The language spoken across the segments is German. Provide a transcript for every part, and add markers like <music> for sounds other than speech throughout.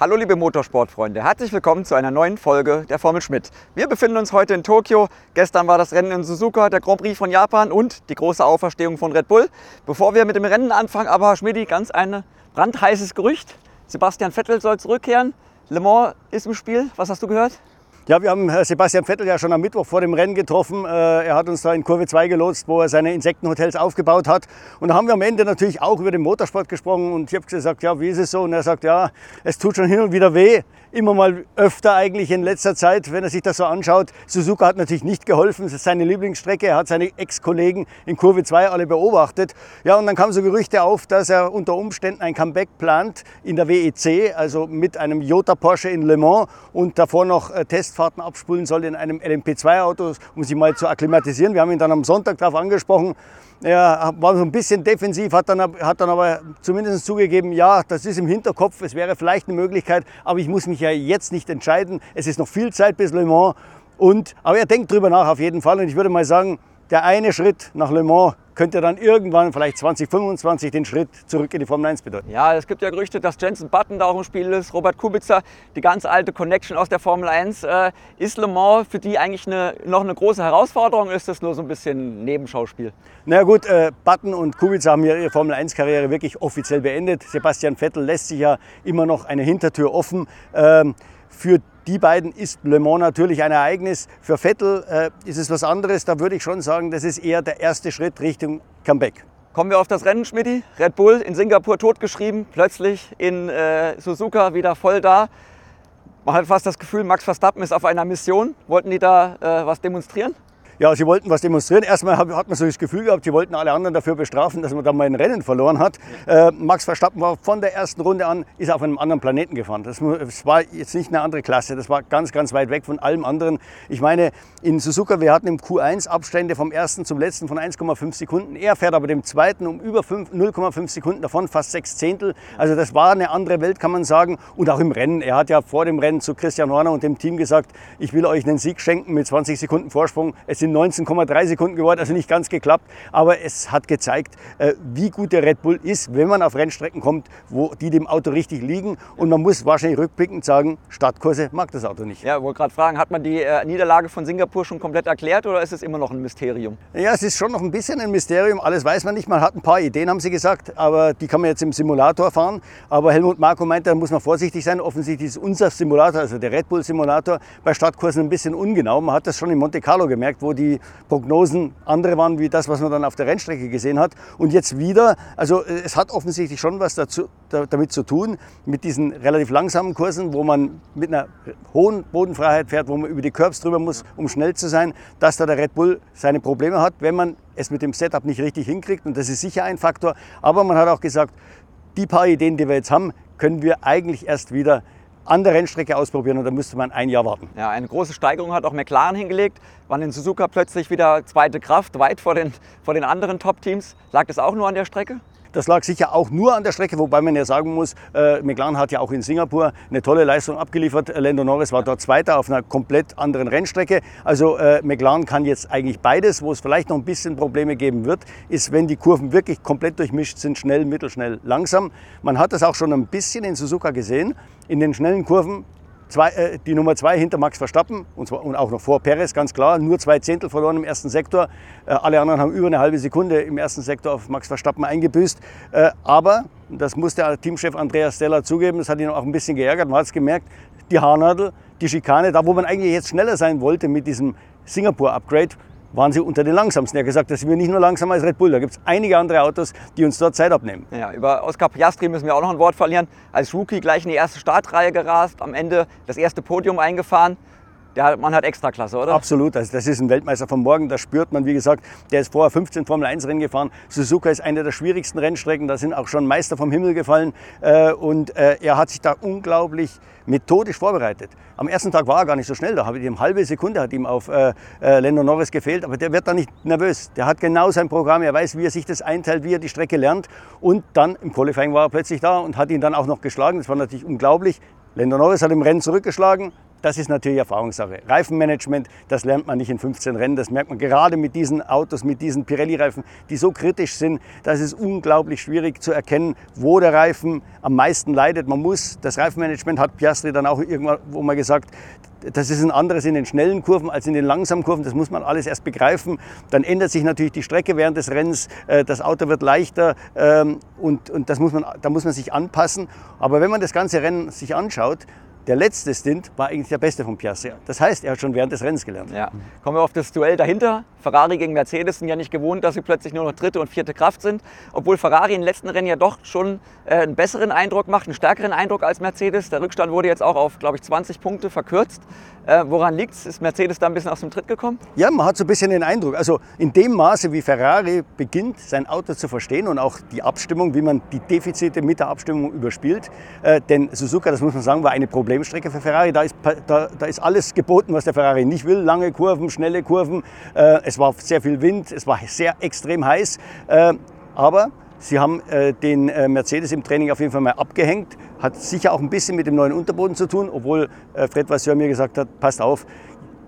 Hallo liebe Motorsportfreunde, herzlich willkommen zu einer neuen Folge der Formel Schmidt. Wir befinden uns heute in Tokio. Gestern war das Rennen in Suzuka, der Grand Prix von Japan und die große Auferstehung von Red Bull. Bevor wir mit dem Rennen anfangen, aber Schmidti, ganz ein brandheißes Gerücht. Sebastian Vettel soll zurückkehren. Le Mans ist im Spiel. Was hast du gehört? Ja, wir haben Sebastian Vettel ja schon am Mittwoch vor dem Rennen getroffen. Äh, er hat uns da in Kurve 2 gelotst, wo er seine Insektenhotels aufgebaut hat. Und da haben wir am Ende natürlich auch über den Motorsport gesprochen. Und ich habe gesagt, ja, wie ist es so? Und er sagt, ja, es tut schon hin und wieder weh immer mal öfter eigentlich in letzter Zeit, wenn er sich das so anschaut. Suzuka hat natürlich nicht geholfen, das ist seine Lieblingsstrecke. Er hat seine Ex-Kollegen in Kurve 2 alle beobachtet. Ja, und dann kamen so Gerüchte auf, dass er unter Umständen ein Comeback plant in der WEC, also mit einem Jota Porsche in Le Mans und davor noch äh, Testfahrten abspulen soll in einem LMP2-Auto, um sich mal zu akklimatisieren. Wir haben ihn dann am Sonntag darauf angesprochen. Er war so ein bisschen defensiv, hat dann, hat dann aber zumindest zugegeben, ja, das ist im Hinterkopf, es wäre vielleicht eine Möglichkeit, aber ich muss mich ja jetzt nicht entscheiden. Es ist noch viel Zeit bis Le Mans. Und, aber er denkt drüber nach auf jeden Fall. Und ich würde mal sagen, der eine Schritt nach Le Mans könnte dann irgendwann, vielleicht 2025, den Schritt zurück in die Formel 1 bedeuten. Ja, es gibt ja Gerüchte, dass Jensen Button da auch im Spiel ist, Robert Kubica, die ganz alte Connection aus der Formel 1. Äh, ist Le Mans für die eigentlich eine, noch eine große Herausforderung? Ist das nur so ein bisschen Nebenschauspiel? Na gut, äh, Button und Kubica haben ihre Formel 1-Karriere wirklich offiziell beendet. Sebastian Vettel lässt sich ja immer noch eine Hintertür offen. Ähm, für die beiden ist Le Mans natürlich ein Ereignis. Für Vettel äh, ist es was anderes. Da würde ich schon sagen, das ist eher der erste Schritt Richtung Comeback. Kommen wir auf das Rennen, Schmidti. Red Bull in Singapur totgeschrieben, plötzlich in äh, Suzuka wieder voll da. Man hat fast das Gefühl, Max Verstappen ist auf einer Mission. Wollten die da äh, was demonstrieren? Ja, sie wollten was demonstrieren. Erstmal hat man so das Gefühl gehabt, sie wollten alle anderen dafür bestrafen, dass man dann mal ein Rennen verloren hat. Äh, Max Verstappen war von der ersten Runde an, ist auf einem anderen Planeten gefahren. Das, das, war jetzt nicht eine andere Klasse, das war ganz, ganz weit weg von allem anderen. Ich meine, in Suzuka, wir hatten im Q1 Abstände vom ersten zum letzten von 1,5 Sekunden. Er fährt aber dem zweiten um über 0,5 Sekunden davon, fast sechs Zehntel. Also das war eine andere Welt, kann man sagen. Und auch im Rennen. Er hat ja vor dem Rennen zu Christian Horner und dem Team gesagt, ich will euch einen Sieg schenken mit 20 Sekunden Vorsprung. Es sind 19,3 Sekunden geworden, also nicht ganz geklappt. Aber es hat gezeigt, äh, wie gut der Red Bull ist, wenn man auf Rennstrecken kommt, wo die dem Auto richtig liegen. Und man muss wahrscheinlich rückblickend sagen, Startkurse mag das Auto nicht. Ja, ich wollte gerade fragen, hat man die äh, Niederlage von Singapur schon komplett erklärt oder ist es immer noch ein Mysterium? Ja, es ist schon noch ein bisschen ein Mysterium. Alles weiß man nicht. Man hat ein paar Ideen, haben sie gesagt, aber die kann man jetzt im Simulator fahren. Aber Helmut Marko meinte, da muss man vorsichtig sein. Offensichtlich ist unser Simulator, also der Red Bull Simulator, bei Startkursen ein bisschen ungenau. Man hat das schon in Monte Carlo gemerkt, wo die Prognosen andere waren wie das, was man dann auf der Rennstrecke gesehen hat. Und jetzt wieder, also äh, es hat offensichtlich schon was dazu, damit zu tun, mit diesen relativ langsamen Kursen, wo man mit einer hohen Bodenfreiheit fährt, wo man über die Curbs drüber muss, um schnell zu sein, dass da der Red Bull seine Probleme hat, wenn man es mit dem Setup nicht richtig hinkriegt. Und das ist sicher ein Faktor. Aber man hat auch gesagt, die paar Ideen, die wir jetzt haben, können wir eigentlich erst wieder an der Rennstrecke ausprobieren und da müsste man ein Jahr warten. Ja, eine große Steigerung hat auch McLaren hingelegt, waren in Suzuka plötzlich wieder zweite Kraft, weit vor den, vor den anderen Top-Teams. Lag das auch nur an der Strecke? Das lag sicher auch nur an der Strecke, wobei man ja sagen muss, äh, McLaren hat ja auch in Singapur eine tolle Leistung abgeliefert. Lando Norris war dort Zweiter auf einer komplett anderen Rennstrecke. Also äh, McLaren kann jetzt eigentlich beides. Wo es vielleicht noch ein bisschen Probleme geben wird, ist, wenn die Kurven wirklich komplett durchmischt sind, schnell, mittelschnell, langsam. Man hat das auch schon ein bisschen in Suzuka gesehen. In den schnellen Kurven Zwei, äh, die Nummer zwei hinter Max Verstappen und, zwar, und auch noch vor Perez, ganz klar. Nur zwei Zehntel verloren im ersten Sektor. Äh, alle anderen haben über eine halbe Sekunde im ersten Sektor auf Max Verstappen eingebüßt. Äh, aber, das muss der Teamchef Andreas Stella zugeben, das hat ihn auch ein bisschen geärgert. Man hat es gemerkt, die Haarnadel, die Schikane, da wo man eigentlich jetzt schneller sein wollte mit diesem Singapur-Upgrade, waren sie unter den langsamsten. Er hat gesagt, das sind wir nicht nur langsamer als Red Bull. Da gibt es einige andere Autos, die uns dort Zeit abnehmen. Ja, über Oscar Piastri müssen wir auch noch ein Wort verlieren. Als Rookie gleich in die erste Startreihe gerast, am Ende das erste Podium eingefahren. Der Mann hat Extraklasse, oder? Absolut. Also das ist ein Weltmeister von morgen. Das spürt man, wie gesagt. Der ist vorher 15 Formel 1 Rennen gefahren. Suzuka ist eine der schwierigsten Rennstrecken. Da sind auch schon Meister vom Himmel gefallen. Äh, und äh, er hat sich da unglaublich methodisch vorbereitet. Am ersten Tag war er gar nicht so schnell. Da habe ich eine halbe Sekunde hat ihm auf äh, Lando Norris gefehlt. Aber der wird da nicht nervös. Der hat genau sein Programm. Er weiß, wie er sich das einteilt, wie er die Strecke lernt. Und dann im Qualifying war er plötzlich da und hat ihn dann auch noch geschlagen. Das war natürlich unglaublich. Lando Norris hat im Rennen zurückgeschlagen das ist natürlich Erfahrungssache. Reifenmanagement, das lernt man nicht in 15 Rennen. Das merkt man gerade mit diesen Autos, mit diesen Pirelli-Reifen, die so kritisch sind. Das ist unglaublich schwierig zu erkennen, wo der Reifen am meisten leidet. Man muss, das Reifenmanagement hat Piastri dann auch irgendwann wo mal gesagt, das ist ein anderes in den schnellen Kurven als in den langsamen Kurven. Das muss man alles erst begreifen. Dann ändert sich natürlich die Strecke während des Rennens. Äh, das Auto wird leichter ähm, und, und das muss man, da muss man sich anpassen. Aber wenn man das ganze Rennen sich anschaut, der letzte Stint war eigentlich der beste von Piastri. Das heißt, er hat schon während des Rennens gelernt. Ja. Kommen wir auf das Duell dahinter. Ferrari gegen Mercedes sind ja nicht gewohnt, dass sie plötzlich nur noch dritte und vierte Kraft sind. Obwohl Ferrari im letzten Rennen ja doch schon äh, einen besseren Eindruck macht, einen stärkeren Eindruck als Mercedes. Der Rückstand wurde jetzt auch auf, glaube ich, 20 Punkte verkürzt. Äh, woran liegt es? Ist Mercedes da ein bisschen aus dem Tritt gekommen? Ja, man hat so ein bisschen den Eindruck. Also in dem Maße, wie Ferrari beginnt, sein Auto zu verstehen und auch die Abstimmung, wie man die Defizite mit der Abstimmung überspielt. Äh, denn Suzuka, das muss man sagen, war eine Problemstrecke für Ferrari. Da ist, da, da ist alles geboten, was der Ferrari nicht will. Lange Kurven, schnelle Kurven. Äh, es war sehr viel Wind, es war sehr extrem heiß. Äh, aber Sie haben äh, den äh, Mercedes im Training auf jeden Fall mal abgehängt. Hat sicher auch ein bisschen mit dem neuen Unterboden zu tun, obwohl äh, Fred Vasseur mir gesagt hat, passt auf,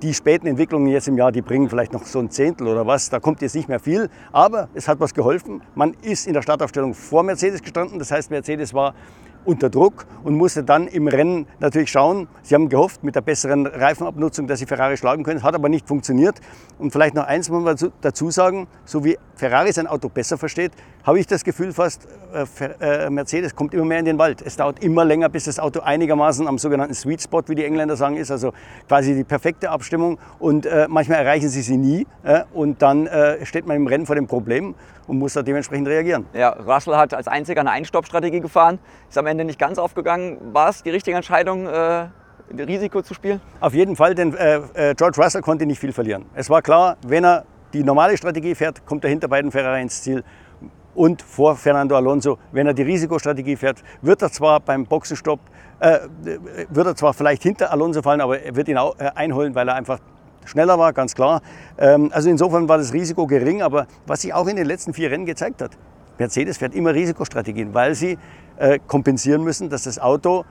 die späten Entwicklungen jetzt im Jahr, die bringen vielleicht noch so ein Zehntel oder was. Da kommt jetzt nicht mehr viel. Aber es hat was geholfen. Man ist in der Startaufstellung vor Mercedes gestanden. Das heißt, Mercedes war unter Druck und musste dann im Rennen natürlich schauen. Sie haben gehofft mit der besseren Reifenabnutzung, dass sie Ferrari schlagen können. Hat aber nicht funktioniert. Und vielleicht noch eins muss man dazu sagen, so wie Ferrari sein Auto besser versteht, habe ich das Gefühl fast, äh, äh, Mercedes kommt immer mehr in den Wald. Es dauert immer länger, bis das Auto einigermaßen am sogenannten Sweet Spot, wie die Engländer sagen, ist. Also quasi die perfekte Abstimmung. Und äh, manchmal erreichen sie sie nie. und dann steht man im Rennen vor dem Problem und muss da dementsprechend reagieren. Ja, Russell hat als einziger eine Einstoppstrategie gefahren, ist am Ende nicht ganz aufgegangen. War es die richtige Entscheidung, äh, Risiko zu spielen? Auf jeden Fall, denn äh, äh, George Russell konnte nicht viel verlieren. Es war klar, wenn er die normale Strategie fährt, kommt er hinter beiden Ferrari ins Ziel und vor Fernando Alonso. Wenn er die Risikostrategie fährt, wird er zwar beim Boxenstopp, äh, wird er zwar vielleicht hinter Alonso fallen, aber er wird ihn auch, äh, einholen, weil er einfach schneller war, ganz klar. Ähm, also insofern war das Risiko gering, aber was sich auch in den letzten vier Rennen gezeigt hat, Mercedes fährt immer Risikostrategien, weil sie äh, kompensieren müssen, dass das Auto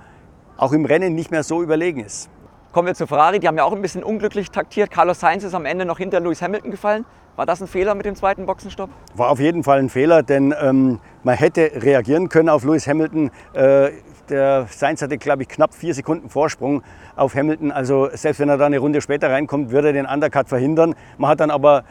auch im Rennen nicht mehr so überlegen ist. Kommen wir zu Ferrari, die haben ja auch ein bisschen unglücklich taktiert. Carlos Sainz ist am Ende noch hinter Lewis Hamilton gefallen. War das ein Fehler mit dem zweiten Boxenstopp? War auf jeden Fall ein Fehler, denn ähm, man hätte reagieren können auf Lewis Hamilton. Äh, der Sainz hatte, glaube ich, knapp vier Sekunden Vorsprung auf Hamilton. Also selbst wenn er da eine Runde später reinkommt, würde er den Undercut verhindern. Man hat dann aber,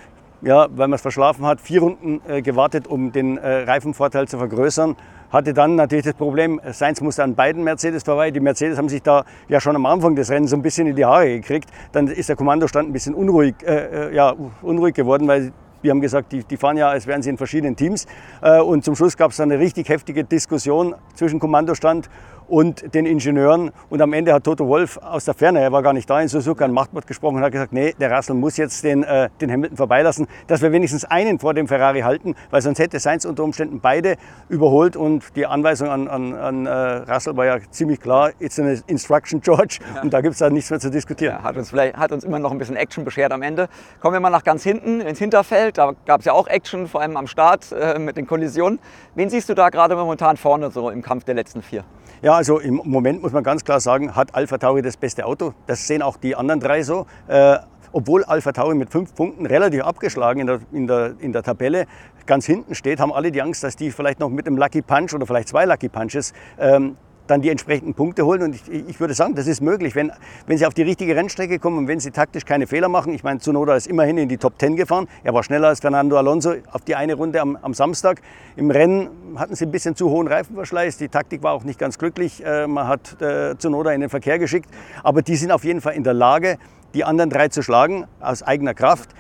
ja, weil man es verschlafen hat, vier Runden äh, gewartet, um den äh, Reifenvorteil zu vergrößern. Hatte dann natürlich das Problem, Sainz musste an beiden Mercedes vorbei. Die Mercedes haben sich da ja schon am Anfang des Rennens so ein bisschen in die Haare gekriegt. Dann ist der Kommandostand ein bisschen unruhig, äh, äh ja, unruhig geworden, weil wir haben gesagt, die, die, fahren ja, als wären sie in verschiedenen Teams. Äh, und zum Schluss gab es eine richtig heftige Diskussion zwischen Kommandostand und den Ingenieuren. Und am Ende hat Toto Wolf aus der Ferne, er war gar nicht da in Suzuka, ein Machtwort gesprochen und hat gesagt, nee, der Russell muss jetzt den, äh, den Hamilton vorbeilassen, dass wir wenigstens einen vor dem Ferrari halten, weil sonst hätte Sainz unter Umständen beide überholt. Und die Anweisung an, an, an äh, Russell war ja ziemlich klar, it's an instruction, George. Ja. Und da gibt es dann nichts mehr zu diskutieren. Ja, hat, uns vielleicht, hat uns immer noch ein bisschen Action beschert am Ende. Kommen wir mal nach ganz hinten ins Hinterfeld. Da gab es ja auch Action, vor allem am Start äh, mit den Kollisionen. Wen siehst du da gerade momentan vorne so im Kampf der letzten vier? Ja, also im Moment muss man ganz klar sagen, hat Alpha Tauri das beste Auto. Das sehen auch die anderen drei so. Äh, obwohl Alpha Tauri mit fünf Punkten relativ abgeschlagen in der, in, der, in der Tabelle ganz hinten steht, haben alle die Angst, dass die vielleicht noch mit einem Lucky Punch oder vielleicht zwei Lucky Punches ähm, dann die entsprechenden Punkte holen. Und ich, ich, würde sagen, das ist möglich, wenn, wenn sie auf die richtige Rennstrecke kommen und wenn sie taktisch keine Fehler machen. Ich meine, Zunoda ist immerhin in die Top 10 gefahren. Er war schneller als Fernando Alonso auf die eine Runde am, am Samstag. Im Rennen hatten sie ein bisschen zu hohen Reifenverschleiß. Die Taktik war auch nicht ganz glücklich. Äh, man hat äh, Zunoda in den Verkehr geschickt. Aber die sind auf jeden Fall in der Lage, die anderen drei zu schlagen aus eigener Kraft.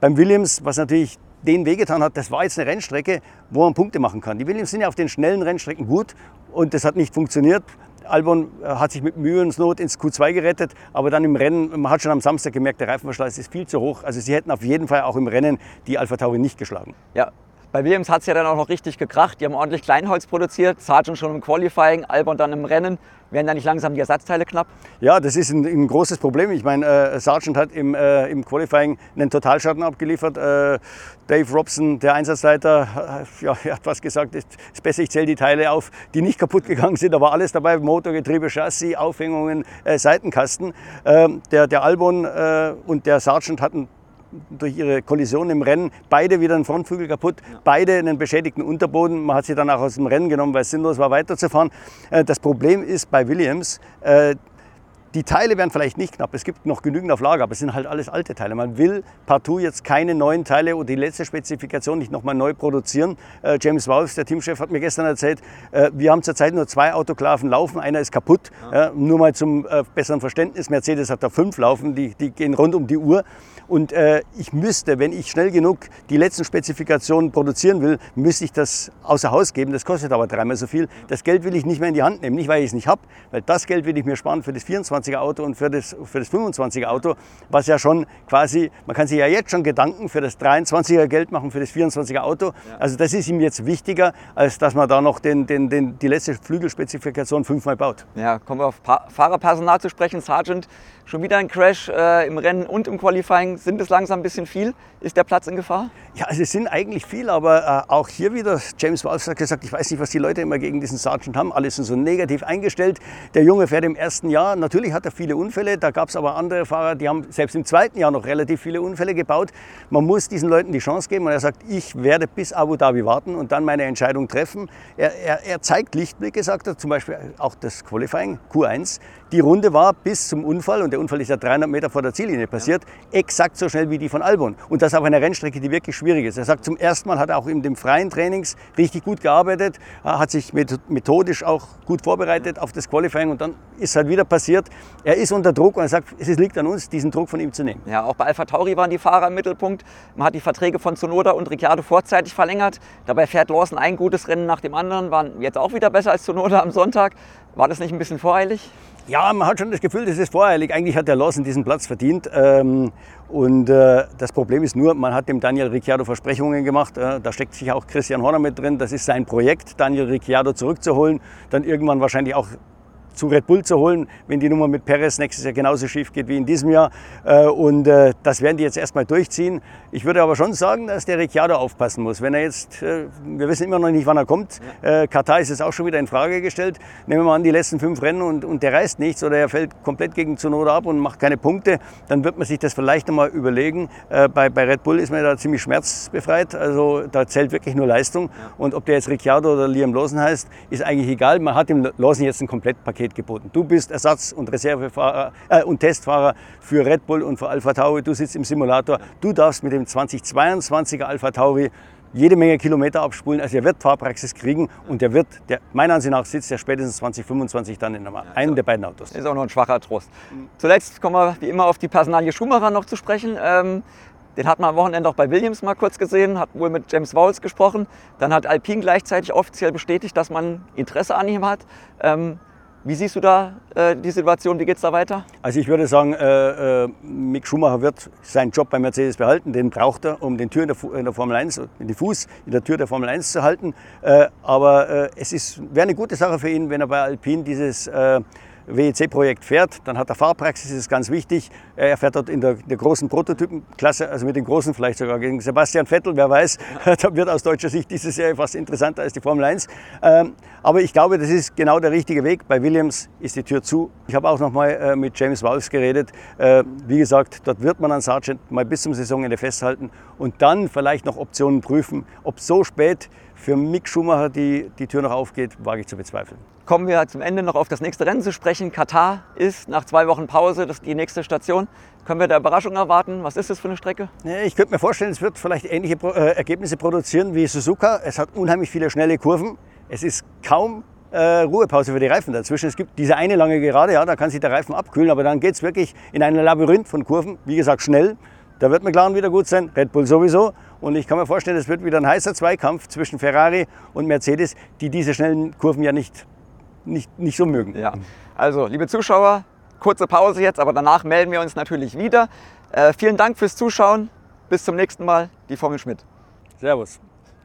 Beim Williams, was natürlich den wehgetan hat, das war jetzt eine Rennstrecke, wo man Punkte machen kann. Die Williams sind ja auf den schnellen Rennstrecken gut und das hat nicht funktioniert. Albon äh, hat sich mit Mühe und Not ins Q2 gerettet, aber dann im Rennen, man hat schon am Samstag gemerkt, der Reifenverschleiß ist viel zu hoch. Also sie hätten auf jeden Fall auch im Rennen die Alpha Tauri nicht geschlagen. Ja, Bei Williams hat es ja dann auch noch richtig gekracht. Die haben ordentlich Kleinholz produziert, Sargent schon im Qualifying, Albon dann im Rennen. Werden da nicht langsam die Ersatzteile knapp? Ja, das ist ein, ein großes Problem. Ich meine, äh, Sargent hat im, äh, im Qualifying einen Totalschaden abgeliefert. Äh, Dave Robson, der Einsatzleiter, äh, ja, hat was gesagt, es ist besser, ich zähle die Teile auf, die nicht kaputt gegangen sind. Da war alles dabei, Motor, Getriebe, Chassis, Aufhängungen, äh, Seitenkasten. Ähm, der, der Albon äh, und der Sargent hatten durch ihre Kollision im Rennen beide wieder einen Frontflügel kaputt, ja. beide einen beschädigten Unterboden. Man hat sie dann auch aus dem Rennen genommen, weil es sinnlos war, weiterzufahren. Äh, das Problem ist bei Williams, äh, die Teile werden vielleicht nicht knapp, es gibt noch genügend auf Lager, aber es sind halt alles alte Teile. Man will partout jetzt keine neuen Teile oder die letzte Spezifikation nicht nochmal neu produzieren. Äh, James Wolfs, der Teamchef, hat mir gestern erzählt, äh, wir haben zurzeit nur zwei Autoklaven laufen, einer ist kaputt. Ja. nur mal zum äh, besseren Verständnis, Mercedes hat da fünf laufen, die, die gehen rund um die Uhr. Und äh, ich müsste, wenn ich schnell genug die letzten Spezifikationen produzieren will, müsste ich das außer Haus geben. Das kostet aber dreimal so viel. Das Geld will ich nicht mehr in die Hand nehmen. Nicht, weil ich es nicht habe, weil das Geld will ich mir sparen für das 24er Auto und für das, für das 25er Auto, was ja schon quasi, man kann sich ja jetzt schon Gedanken für das 23er Geld machen, für das 24er Auto. Also das ist ihm jetzt wichtiger, als dass man da noch den, den, den, die letzte Flügelspezifikation fünfmal baut. Ja, kommen wir auf pa Fahrerpersonal zu sprechen. Sergeant Schon wieder ein Crash äh, im Rennen und im Qualifying. Sind es langsam ein bisschen viel? Ist der Platz in Gefahr? Ja, also es sind eigentlich viel, aber äh, auch hier wieder, James Walsh hat gesagt, ich weiß nicht, was die Leute immer gegen diesen Sergeant haben. Alle sind so negativ eingestellt. Der Junge fährt im ersten Jahr. Natürlich hat er viele Unfälle. Da gab es aber andere Fahrer, die haben selbst im zweiten Jahr noch relativ viele Unfälle gebaut. Man muss diesen Leuten die Chance geben. Und er sagt, ich werde bis Abu Dhabi warten und dann meine Entscheidung treffen. Er, er, er zeigt Lichtblicke, sagt er, zum Beispiel auch das Qualifying, Q1. Die Runde war bis zum Unfall, und der Unfall ist ja 300 Meter vor der Ziellinie passiert, ja. exakt so schnell wie die von Albon. Und das auf einer Rennstrecke, die wirklich schwierig ist. Er sagt, zum ersten Mal hat er auch in dem freien Trainings richtig gut gearbeitet, hat sich methodisch auch gut vorbereitet auf das Qualifying und dann ist halt wieder passiert. Er ist unter Druck und er sagt, es liegt an uns, diesen Druck von ihm zu nehmen. Ja, auch bei Alpha Tauri waren die Fahrer im Mittelpunkt. Man hat die Verträge von Tsunoda und Ricciardo vorzeitig verlängert. Dabei fährt Lawson ein gutes Rennen nach dem anderen, waren jetzt auch wieder besser als Tsunoda am Sonntag. War das nicht ein bisschen voreilig? Ja, man hat schon das Gefühl, das ist voreilig. Eigentlich hat der Lawson diesen Platz verdient. Ähm, und äh, das Problem ist nur, man hat dem Daniel Ricciardo Versprechungen gemacht. Äh, da steckt sich auch Christian Horner mit drin. Das ist sein Projekt, Daniel Ricciardo zurückzuholen. Dann irgendwann wahrscheinlich auch zu Red Bull zu holen, wenn die Nummer mit Perez nächstes Jahr genauso schief geht wie in diesem Jahr. Äh, und äh, das werden die jetzt erstmal durchziehen. Ich würde aber schon sagen, dass der Ricciardo aufpassen muss. Wenn er jetzt, äh, wir wissen immer noch nicht, wann er kommt. Katar ist es auch schon wieder in Frage gestellt. Nehmen wir mal an, die letzten fünf Rennen und, und der reißt nichts oder er fällt komplett gegen Zunoda ab und macht keine Punkte, dann wird man sich das vielleicht einmal überlegen. Bei, bei Red Bull ist man da ziemlich schmerzbefreit. Also da zählt wirklich nur Leistung. Und ob der jetzt Ricciardo oder Liam Lawson heißt, ist eigentlich egal. Man hat dem Lawson jetzt ein Komplettpaket Paket geboten. Du bist Ersatz- und Reservefahrer äh, und Testfahrer für Red Bull und für Alpha Tauri. Du sitzt im Simulator. Du darfst mit dem 2022er Alpha Tauri jede Menge Kilometer abspulen. Also er wird Fahrpraxis kriegen und der wird, der, meiner Ansicht nach, sitzt er spätestens 2025 dann in einem der beiden Autos. Ist auch noch ein schwacher Trost. Zuletzt kommen wir wie immer auf die Personalie Schumacher noch zu sprechen. Ähm, den hat man am Wochenende auch bei Williams mal kurz gesehen, hat wohl mit James Vowles gesprochen. Dann hat Alpine gleichzeitig offiziell bestätigt, dass man Interesse an ihm hat. Ähm, wie siehst du da äh, die Situation? Wie geht es da weiter? Also ich würde sagen, äh, äh, Mick Schumacher wird seinen Job bei Mercedes behalten. Den braucht er, um den Tür in der, in der Formel 1, den Fuß in der Tür der Formel 1 zu halten. Äh, aber äh, es wäre eine gute Sache für ihn, wenn er bei Alpine dieses äh, WEC-Projekt fährt, dann hat er Fahrpraxis, das ist ganz wichtig. Er fährt dort in der, der, großen Prototypenklasse, also mit den großen vielleicht sogar gegen Sebastian Vettel, wer weiß. <laughs> da wird aus deutscher Sicht diese Serie fast interessanter als die Formel 1. Ähm, aber ich glaube, das ist genau der richtige Weg. Bei Williams ist die Tür zu. Ich habe auch noch mal äh, mit James Wolfs geredet. Äh, wie gesagt, dort wird man an Sargent mal bis zum Saisonende festhalten und dann vielleicht noch Optionen prüfen. Ob so spät für Mick Schumacher die, die Tür noch aufgeht, wage ich zu bezweifeln. Kommen wir zum Ende noch auf das nächste Rennen zu sprechen. Katar ist nach zwei Wochen Pause das die nächste Station. Können wir da Überraschung erwarten? Was ist das für eine Strecke? Ich könnte mir vorstellen, es wird vielleicht ähnliche äh, Ergebnisse produzieren wie Suzuka. Es hat unheimlich viele schnelle Kurven. Es ist kaum äh, Ruhepause für die Reifen dazwischen. Es gibt diese eine lange Gerade, ja, da kann sich der Reifen abkühlen, aber dann geht es wirklich in ein Labyrinth von Kurven. Wie gesagt, schnell. Da wird McLaren wieder gut sein, Red Bull sowieso. Und ich kann mir vorstellen, es wird wieder ein heißer Zweikampf zwischen Ferrari und Mercedes, die diese schnellen Kurven ja nicht nicht, nicht so mögen. Ja. Also, liebe Zuschauer, kurze Pause jetzt, aber danach melden wir uns natürlich wieder. Äh, vielen Dank fürs Zuschauen. Bis zum nächsten Mal, die Formel Schmidt. Servus.